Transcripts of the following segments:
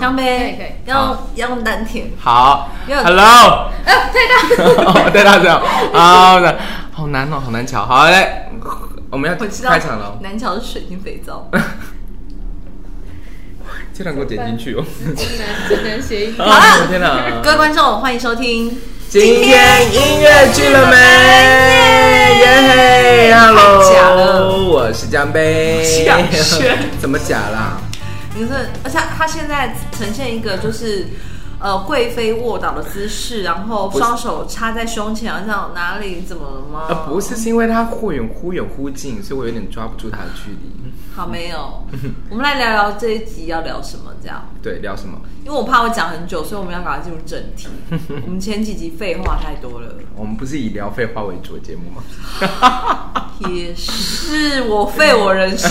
吗？江杯可以可以要要用丹田。好要，Hello，哎，太大。哦太大声，好的，好难哦，好难瞧。好，嘞，我们要开场了。南桥是水晶肥皂。这两个剪进去哦。真难真难谐音。好了，天哪！各位观众，欢迎收听。今天音乐剧了没？耶！Hello，太假了我是江杯。假炫 怎么假啦？你是，而且他现在呈现一个就是。呃，贵妃卧倒的姿势，然后双手插在胸前，好像哪里怎么了吗？呃，不是，是因为他忽远忽远忽近，所以我有点抓不住他的距离。好，没有。我们来聊聊这一集要聊什么？这样。对，聊什么？因为我怕我讲很久，所以我们要赶快进入正题。我们前几集废话太多了。我们不是以聊废话为主的节目吗？也是，我废我人生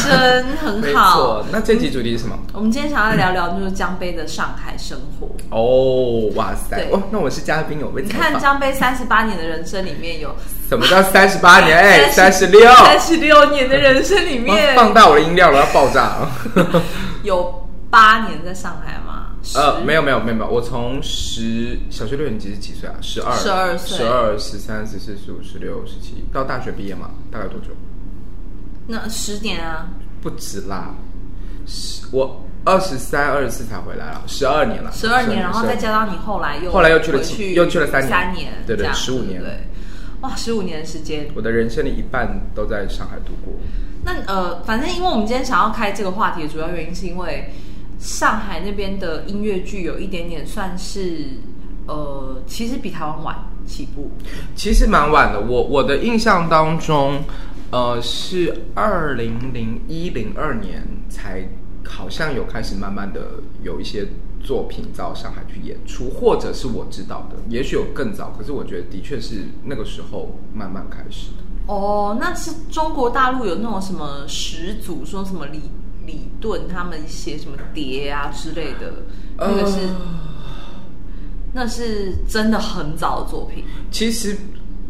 很好。那这集主题是什么？我们今天想要聊聊就是江杯的上海生活。哦，哇塞！哦，那我是嘉宾，我被你看江杯三十八年的人生里面有什么叫三十八年？哎，三十六，三十六年的人生里面，放大我的音量了，要爆炸了。有八年在上海吗？呃，没有没有没有没有，我从十小学六年级是几岁啊？十二，十二岁，十二、十三、十四、十五、十六、十七，到大学毕业嘛？大概多久？那十年啊？不止啦，十我二十三、二十四才回来了，十二年了。十二年，然后再加上你后来又后来又去了去又去了三年，三年，对对，十五年，对，哇，十五年的时间，我的人生的一半都在上海度过。那呃，反正因为我们今天想要开这个话题的主要原因，是因为上海那边的音乐剧有一点点算是呃，其实比台湾晚起步，其实蛮晚的。我我的印象当中，呃，是二零零一零二年才好像有开始慢慢的有一些作品到上海去演出，或者是我知道的，也许有更早，可是我觉得的确是那个时候慢慢开始的。哦，那是中国大陆有那种什么始祖，说什么李李顿他们写什么碟啊之类的，那个是、呃、那是真的很早的作品。其实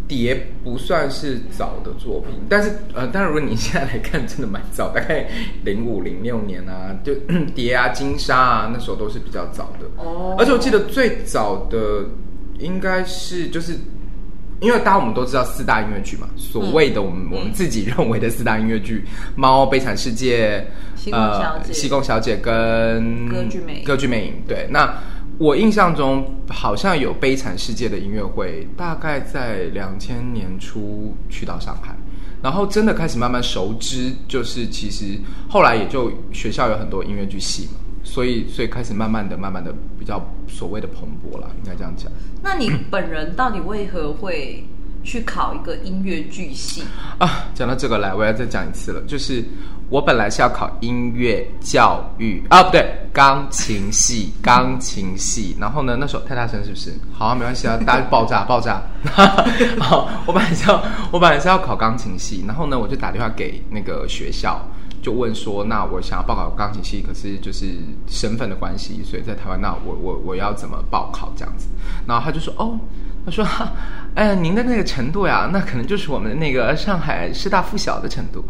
蝶不算是早的作品，但是呃，但如果你现在来看，真的蛮早，大概零五零六年啊，就 碟啊、金沙啊，那时候都是比较早的。哦，而且我记得最早的应该是就是。因为大家我们都知道四大音乐剧嘛，所谓的我们、嗯、我们自己认为的四大音乐剧，嗯《猫》、《悲惨世界》、西贡小姐、呃、西贡小姐跟歌剧魅影。歌剧魅影，对。那我印象中好像有《悲惨世界》的音乐会，大概在两千年初去到上海，然后真的开始慢慢熟知，就是其实后来也就学校有很多音乐剧系嘛。所以，所以开始慢慢的、慢慢的比较所谓的蓬勃了，应该这样讲。那你本人到底为何会去考一个音乐剧系啊？讲到这个来，我要再讲一次了，就是我本来是要考音乐教育啊，不对，钢琴系，钢琴系。然后呢，那时候太大声是不是？好啊，没关系啊，大家爆炸爆炸。好，我本来是要，我本来是要考钢琴系，然后呢，我就打电话给那个学校。就问说，那我想要报考钢琴系，可是就是身份的关系，所以在台湾，那我我我要怎么报考这样子？然后他就说，哦，他说，哎呀，您的那个程度呀，那可能就是我们那个上海师大附小的程度。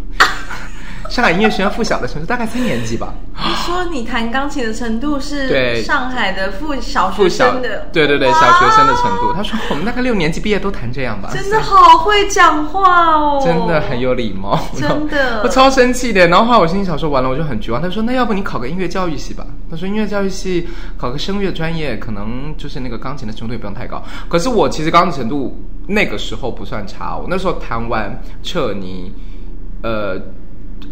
上海音乐学院附小的程度大概三年级吧。你说你弹钢琴的程度是上海的附小学生的？对对对，小学生的程度。他说我们大概六年级毕业都弹这样吧。真的好会讲话哦，真的很有礼貌，真的。我超生气的，然后后来我心里想说，完了，我就很绝望。他说那要不你考个音乐教育系吧？他说音乐教育系考个声乐专业，可能就是那个钢琴的程度也不用太高。可是我其实钢琴程度那个时候不算差，我那时候弹完彻尼，呃。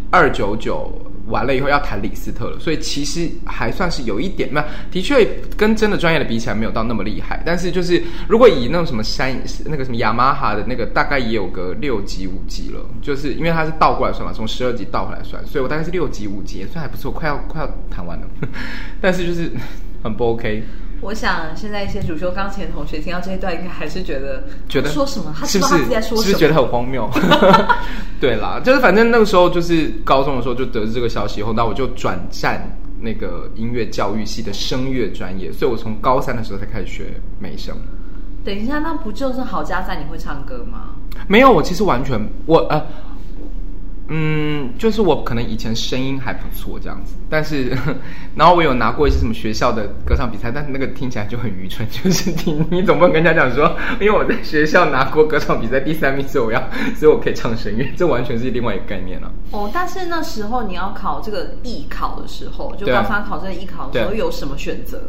二九九完了以后要弹李斯特了，所以其实还算是有一点，那的确跟真的专业的比起来没有到那么厉害。但是就是如果以那种什么山那个什么雅马哈的那个，大概也有个六级五级了，就是因为它是倒过来算嘛，从十二级倒回来算，所以我大概是六级五级，也算还不错，快要快要弹完了，但是就是很不 OK。我想现在一些主修钢琴的同学听到这一段，应该还是觉得觉得说什么？他是不是在说什么？是不是觉得很荒谬？对啦，就是反正那个时候就是高中的时候就得知这个消息以后，那我就转战那个音乐教育系的声乐专业，所以我从高三的时候才开始学美声。等一下，那不就是好家在你会唱歌吗？没有，我其实完全我呃。嗯，就是我可能以前声音还不错这样子，但是，然后我有拿过一些什么学校的歌唱比赛，但是那个听起来就很愚蠢，就是你你总不能跟人家讲说，因为我在学校拿过歌唱比赛第三名，所以我要，所以我可以唱声乐，这完全是另外一个概念了、啊。哦，但是那时候你要考这个艺考的时候，就刚刚考这个艺考的时候，有什么选择？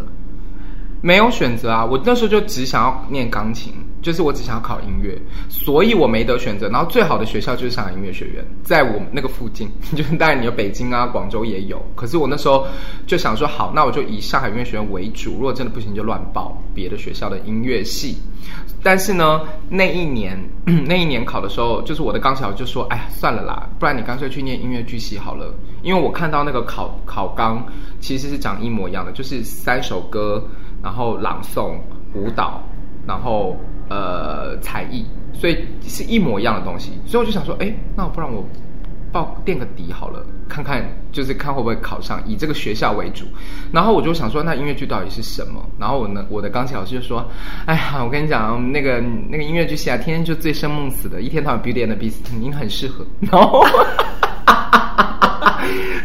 没有选择啊，我那时候就只想要念钢琴。就是我只想要考音乐，所以我没得选择。然后最好的学校就是上海音乐学院，在我们那个附近。就是当然你有北京啊、广州也有。可是我那时候就想说，好，那我就以上海音乐学院为主。如果真的不行，就乱报别的学校的音乐系。但是呢，那一年 那一年考的时候，就是我的钢琴老师就说：“哎呀，算了啦，不然你干脆去念音乐剧系好了。”因为我看到那个考考纲其实是长一模一样的，就是三首歌，然后朗诵、舞蹈，然后。呃，才艺，所以是一模一样的东西，所以我就想说，哎，那不然我报垫个底好了，看看就是看会不会考上，以这个学校为主。然后我就想说，那音乐剧到底是什么？然后我呢，我的钢琴老师就说，哎呀，我跟你讲，那个那个音乐剧系啊，天天就醉生梦死的，一天到晚 Beauty and the Beast，您很适合。然后，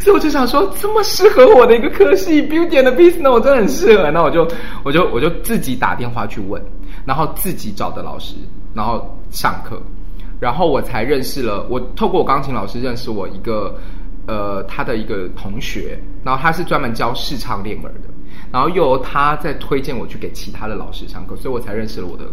所以我就想说，这么适合我的一个科系 Beauty and the Beast，那我真的很适合。那我就我就我就自己打电话去问。然后自己找的老师，然后上课，然后我才认识了我。透过我钢琴老师认识我一个，呃，他的一个同学，然后他是专门教视唱练耳的，然后又由他在推荐我去给其他的老师上课，所以我才认识了我的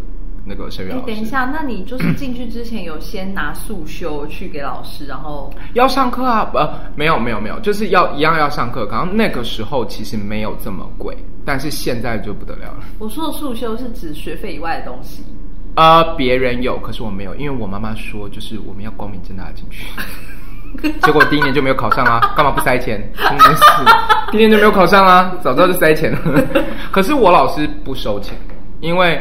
那个声乐老师。等一下，那你就是进去之前有先拿速修去给老师，然后要上课啊？呃，没有没有没有，就是要一样要上课。刚刚那个时候其实没有这么贵。但是现在就不得了了。我说的速修是指学费以外的东西。呃，别人有，可是我没有，因为我妈妈说，就是我们要光明正大的进去。结果第一年就没有考上啊，干嘛不塞钱？真的是，第一年就没有考上啊，早知道就塞钱了。可是我老师不收钱，因为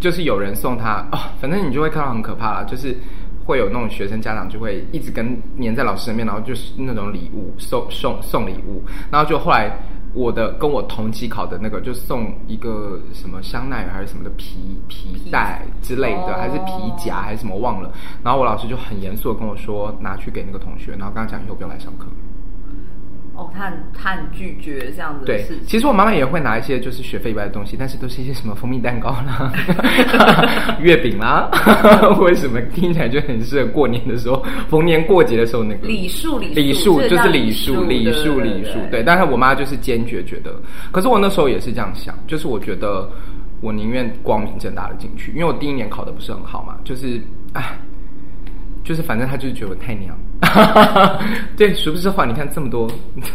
就是有人送他哦，反正你就会看到很可怕啦，就是会有那种学生家长就会一直跟黏在老师身边，然后就是那种礼物送送送礼物，然后就后来。我的跟我同期考的那个，就送一个什么香奈儿还是什么的皮皮带之类的，还是皮夹还是什么忘了。然后我老师就很严肃的跟我说，拿去给那个同学，然后跟他讲以后不用来上课。哦，他很他很拒绝这样子的事情。对，其实我妈妈也会拿一些就是学费以外的东西，但是都是一些什么蜂蜜蛋糕啦、月饼啦，为什么听起来就很适合过年的时候，逢年过节的时候那个礼数礼礼数就是礼数礼数礼数。对，但是我妈就是坚决觉得，可是我那时候也是这样想，就是我觉得我宁愿光明正大的进去，因为我第一年考的不是很好嘛，就是哎。就是反正他就是觉得我太娘，对，殊不知话，你看这么多，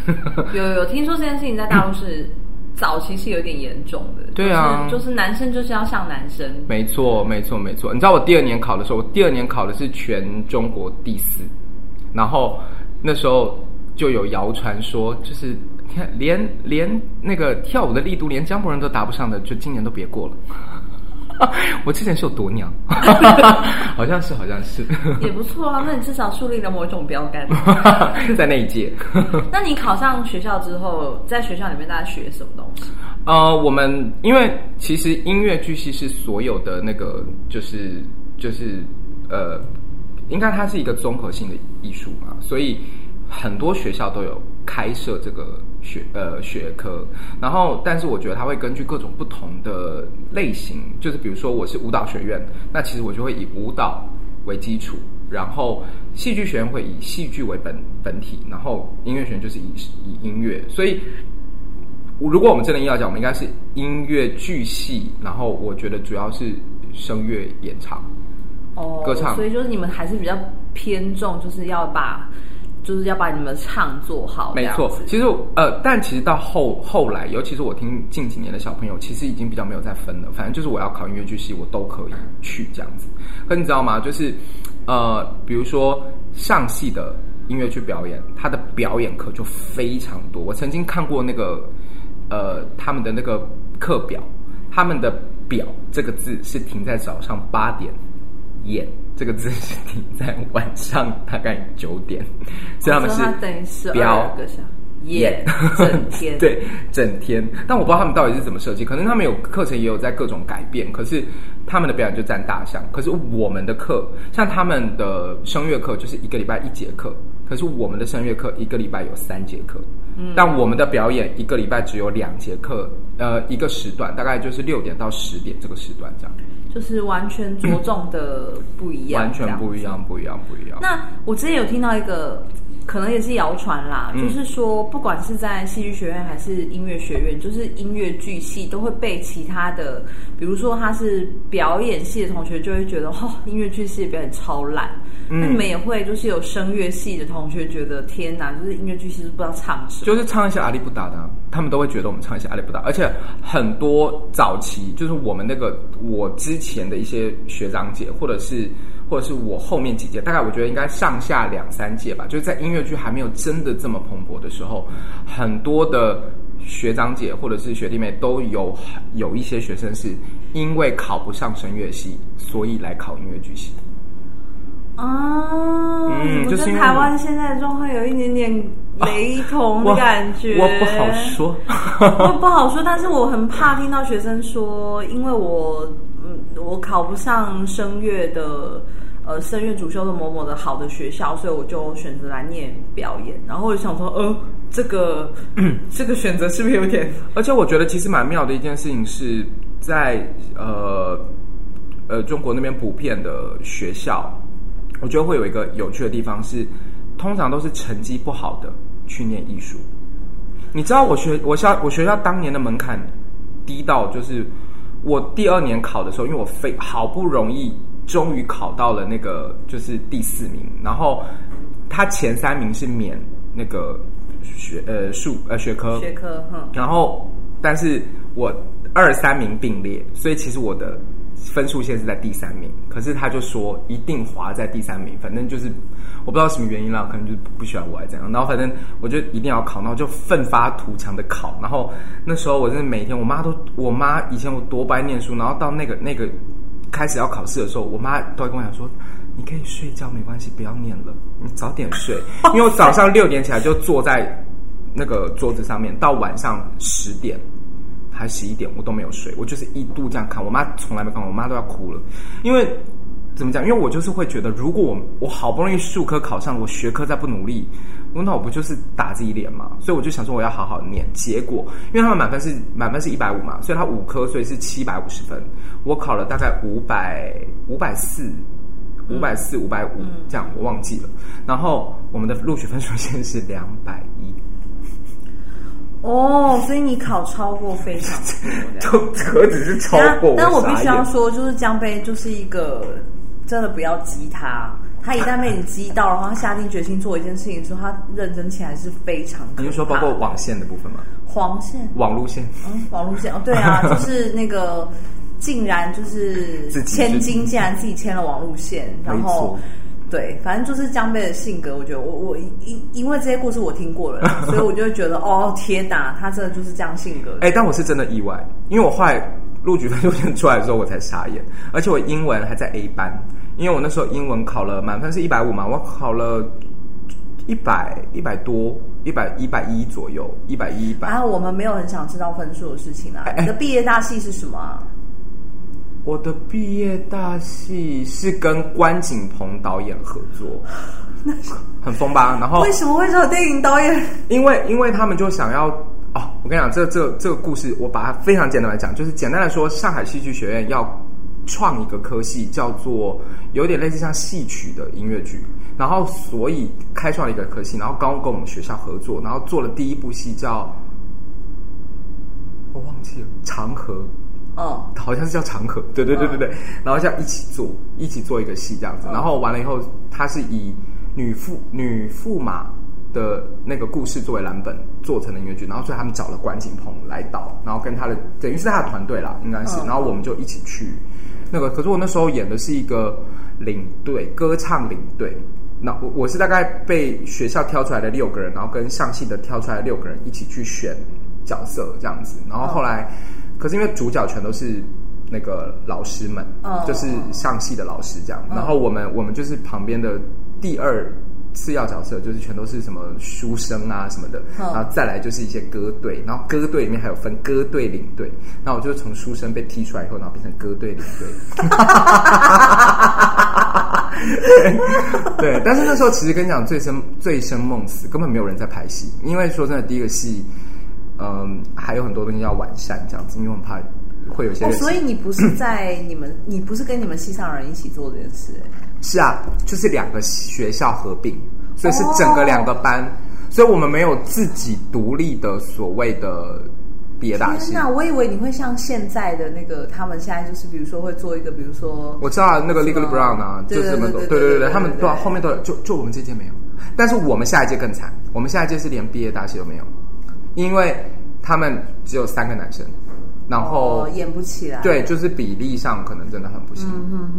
有有听说这件事情在大陆是早期是有点严重的，对啊，就是男生就是要像男生，没错没错没错。你知道我第二年考的时候，我第二年考的是全中国第四，然后那时候就有谣传说，就是看连连那个跳舞的力度，连江博人都达不上的，就今年都别过了。我之前是有多娘，好像是，好像是，也不错啊。那你至少树立了某一种标杆，在那一届。那你考上学校之后，在学校里面大家学什么东西？呃，我们因为其实音乐剧系是所有的那个，就是就是呃，应该它是一个综合性的艺术嘛，所以很多学校都有开设这个。学呃学科，然后但是我觉得它会根据各种不同的类型，就是比如说我是舞蹈学院，那其实我就会以舞蹈为基础，然后戏剧学院会以戏剧为本本体，然后音乐学院就是以以音乐。所以如果我们真的要讲，我们应该是音乐剧系，然后我觉得主要是声乐演唱哦，歌唱，所以就是你们还是比较偏重，就是要把。就是要把你们唱做好，没错。其实呃，但其实到后后来，尤其是我听近几年的小朋友，其实已经比较没有再分了。反正就是我要考音乐剧系，我都可以去这样子。可你知道吗？就是呃，比如说上戏的音乐剧表演，他的表演课就非常多。我曾经看过那个呃他们的那个课表，他们的表这个字是停在早上八点演。这个字是停在晚上大概九点，所以他们是等于是表个小演整天，对整天。但我不知道他们到底是怎么设计，可能他们有课程也有在各种改变，可是他们的表演就占大项。可是我们的课，像他们的声乐课，就是一个礼拜一节课，可是我们的声乐课一个礼拜有三节课，嗯，但我们的表演一个礼拜只有两节课，呃，一个时段大概就是六点到十点这个时段这样。就是完全着重的不一样，完全不一样，不一样，不一样。那我之前有听到一个，可能也是谣传啦，嗯、就是说，不管是在戏剧学院还是音乐学院，就是音乐剧系都会被其他的，比如说他是表演系的同学，就会觉得哦，音乐剧系的表演超烂。那你们也会就是有声乐系的同学觉得天哪，就是音乐剧其实不知道唱什么，就是唱一些阿里不达的，他们都会觉得我们唱一些阿里不达，而且很多早期就是我们那个我之前的一些学长姐，或者是或者是我后面几届，大概我觉得应该上下两三届吧，就是在音乐剧还没有真的这么蓬勃的时候，很多的学长姐或者是学弟妹都有有一些学生是因为考不上声乐系，所以来考音乐剧系。啊，嗯，就是台湾现在的状况有一点点雷同的感觉。啊、我，我不好说，我 不好说，但是我很怕听到学生说，因为我嗯，我考不上声乐的呃声乐主修的某某的好的学校，所以我就选择来念表演。然后我就想说，呃，这个、嗯、这个选择是不是有点？而且我觉得其实蛮妙的一件事情是在呃呃中国那边普遍的学校。我觉得会有一个有趣的地方是，通常都是成绩不好的去念艺术。你知道我学我校我学校当年的门槛低到，就是我第二年考的时候，因为我非好不容易终于考到了那个就是第四名，然后他前三名是免那个学呃数呃学科学科，嗯，然后但是我二三名并列，所以其实我的。分数线是在第三名，可是他就说一定滑在第三名，反正就是我不知道什么原因啦，可能就不喜欢我还是怎样。然后反正我就一定要考，然后就奋发图强的考。然后那时候我真的每天，我妈都，我妈以前我多不爱念书，然后到那个那个开始要考试的时候，我妈都会跟我讲说，你可以睡觉没关系，不要念了，你早点睡，因为我早上六点起来就坐在那个桌子上面，到晚上十点。还十一点，我都没有睡，我就是一度这样看。我妈从来没看过，我妈都要哭了。因为怎么讲？因为我就是会觉得，如果我我好不容易数科考上，我学科再不努力，那我不就是打自己脸吗？所以我就想说，我要好好念。结果，因为他们满分是满分是一百五嘛，所以他五科，所以是七百五十分。我考了大概五百五百四，五百四五百五这样，我忘记了。然后我们的录取分数 线是两百一。哦，所以你考超过非常多，就何止是超过？但我必须要说，就是江杯就是一个真的不要激他，他一旦被你激到，然后他下定决心做一件事情的时候，他认真起来是非常。你是说包括网线的部分吗？黄线、网路线，嗯，网路线哦，对啊，就是那个竟然就是千金，竟然自己牵了网路线，然后。对，反正就是江贝的性格，我觉得我我因因为这些故事我听过了，所以我就会觉得哦天哪，他真的就是这样性格。哎，但我是真的意外，因为我后来录取分数线出来的时候，我才傻眼，而且我英文还在 A 班，因为我那时候英文考了满分是一百五嘛，我考了一百一百多，一百一百一左右，一百一一百。然后我们没有很想知道分数的事情啊，你的毕业大戏是什么啊？我的毕业大戏是跟关锦鹏导演合作，很疯吧？然后为什么会找电影导演？因为因为他们就想要哦，我跟你讲，这这这个故事，我把它非常简单来讲，就是简单来说，上海戏剧学院要创一个科系，叫做有点类似像戏曲的音乐剧，然后所以开创了一个科系，然后刚跟我们学校合作，然后做了第一部戏叫，我忘记了，长河。哦，好像是叫长河，对对对对对，然后叫一起做，一起做一个戏这样子，然后完了以后，他是以女驸女驸马的那个故事作为蓝本做成的音乐剧，然后所以他们找了关锦鹏来导，然后跟他的等于是他的团队啦，应该是，然后我们就一起去那个，可是我那时候演的是一个领队，歌唱领队，那我我是大概被学校挑出来的六个人，然后跟上戏的挑出来的六个人一起去选角色这样子，然后后来。可是因为主角全都是那个老师们，oh. 就是上戏的老师这样。Oh. 然后我们我们就是旁边的第二次要角色，就是全都是什么书生啊什么的。Oh. 然后再来就是一些歌队，然后歌队里面还有分歌队领队。那我就从书生被踢出来以后，然后变成歌队领队。对，对，但是那时候其实跟你讲醉生醉生梦死，根本没有人在拍戏，因为说真的，第一个戏，嗯，还有很多东西要完善这样子，因为我们怕会有些、哦。所以你不是在你们，你不是跟你们系上人一起做这件事？是啊，就是两个学校合并，所以是整个两个班，哦、所以我们没有自己独立的所谓的。毕业大戏，那我以为你会像现在的那个，他们现在就是比如说会做一个，比如说我知道那个 Legally Brown 啊，就是这么多，对对对，他们都后面都有，就就我们这届没有，但是我们下一届更惨，我们下一届是连毕业大戏都没有，因为他们只有三个男生，然后演不起来，对，就是比例上可能真的很不行，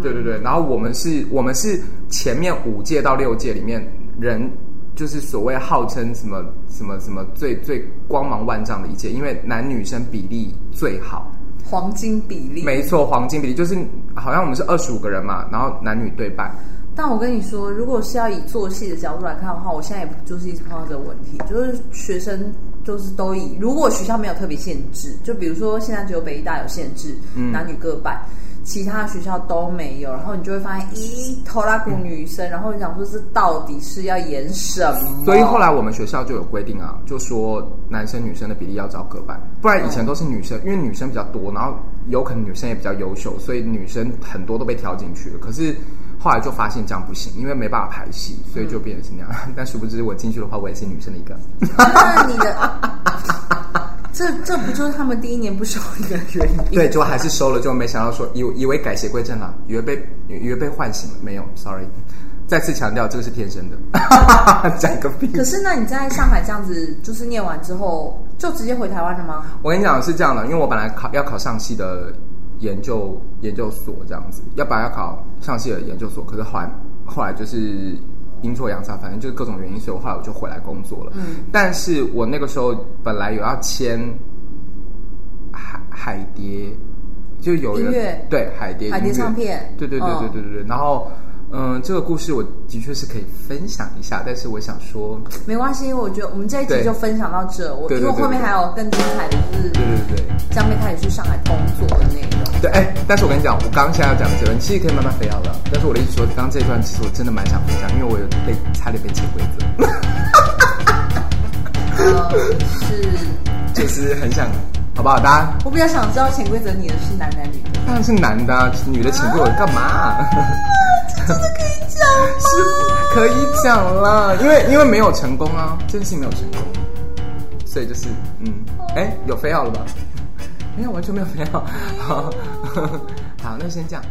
对对对，然后我们是，我们是前面五届到六届里面人。就是所谓号称什么什么什么最最光芒万丈的一届，因为男女生比例最好，黄金比例，没错，黄金比例就是好像我们是二十五个人嘛，然后男女对半。但我跟你说，如果是要以做戏的角度来看的话，我现在也就是一直碰到这个问题，就是学生就是都以如果学校没有特别限制，就比如说现在只有北医大有限制，嗯、男女各半。其他学校都没有，然后你就会发现一拖拉库女生，嗯、然后你想说这到底是要演什么？所以后来我们学校就有规定啊，就说男生女生的比例要找各半，不然以前都是女生，嗯、因为女生比较多，然后有可能女生也比较优秀，所以女生很多都被挑进去了。可是后来就发现这样不行，因为没办法排戏，所以就变成是那样。嗯、但殊不知我进去的话，我也是女生的一个。那你的。这这不就是他们第一年不收一个原因？对，就还是收了，就没想到说以以为改邪归正了，以为被以为被唤醒了，没有，sorry。再次强调，这个是天生的，讲个屁。可是那你在上海这样子，就是念完之后就直接回台湾了吗？我跟你讲是这样的，因为我本来考要考上戏的研究研究所这样子，要不然要考上戏的研究所，可是后来后来就是阴错阳差，反正就是各种原因，所以我后来我就回来工作了。嗯，但是我那个时候本来有要签海海蝶，就有人音乐对海蝶海蝶唱片，对对对对对对对，嗯、然后。嗯，这个故事我的确是可以分享一下，但是我想说，没关系，我觉得我们这一集就分享到这。我因为后面还有更精彩的，就是对对对，将会开始去上海工作的内容。对，哎，但是我跟你讲，我刚刚现在要讲的结论，其实可以慢慢飞到了。但是我的意思说，刚刚这一段其实我真的蛮想分享，因为我有被差点被潜规则。呃，是，就是很想，好不好？大家，我比较想知道潜规则，你的是男男女的？当然是男的，啊，女的潜规则干嘛？啊真的可以讲吗？是可以讲了，因为因为没有成功啊，真心没有成功，所以就是嗯，哎、欸，有飞好了吧？没有，完全没有没有。好，好，那先这样。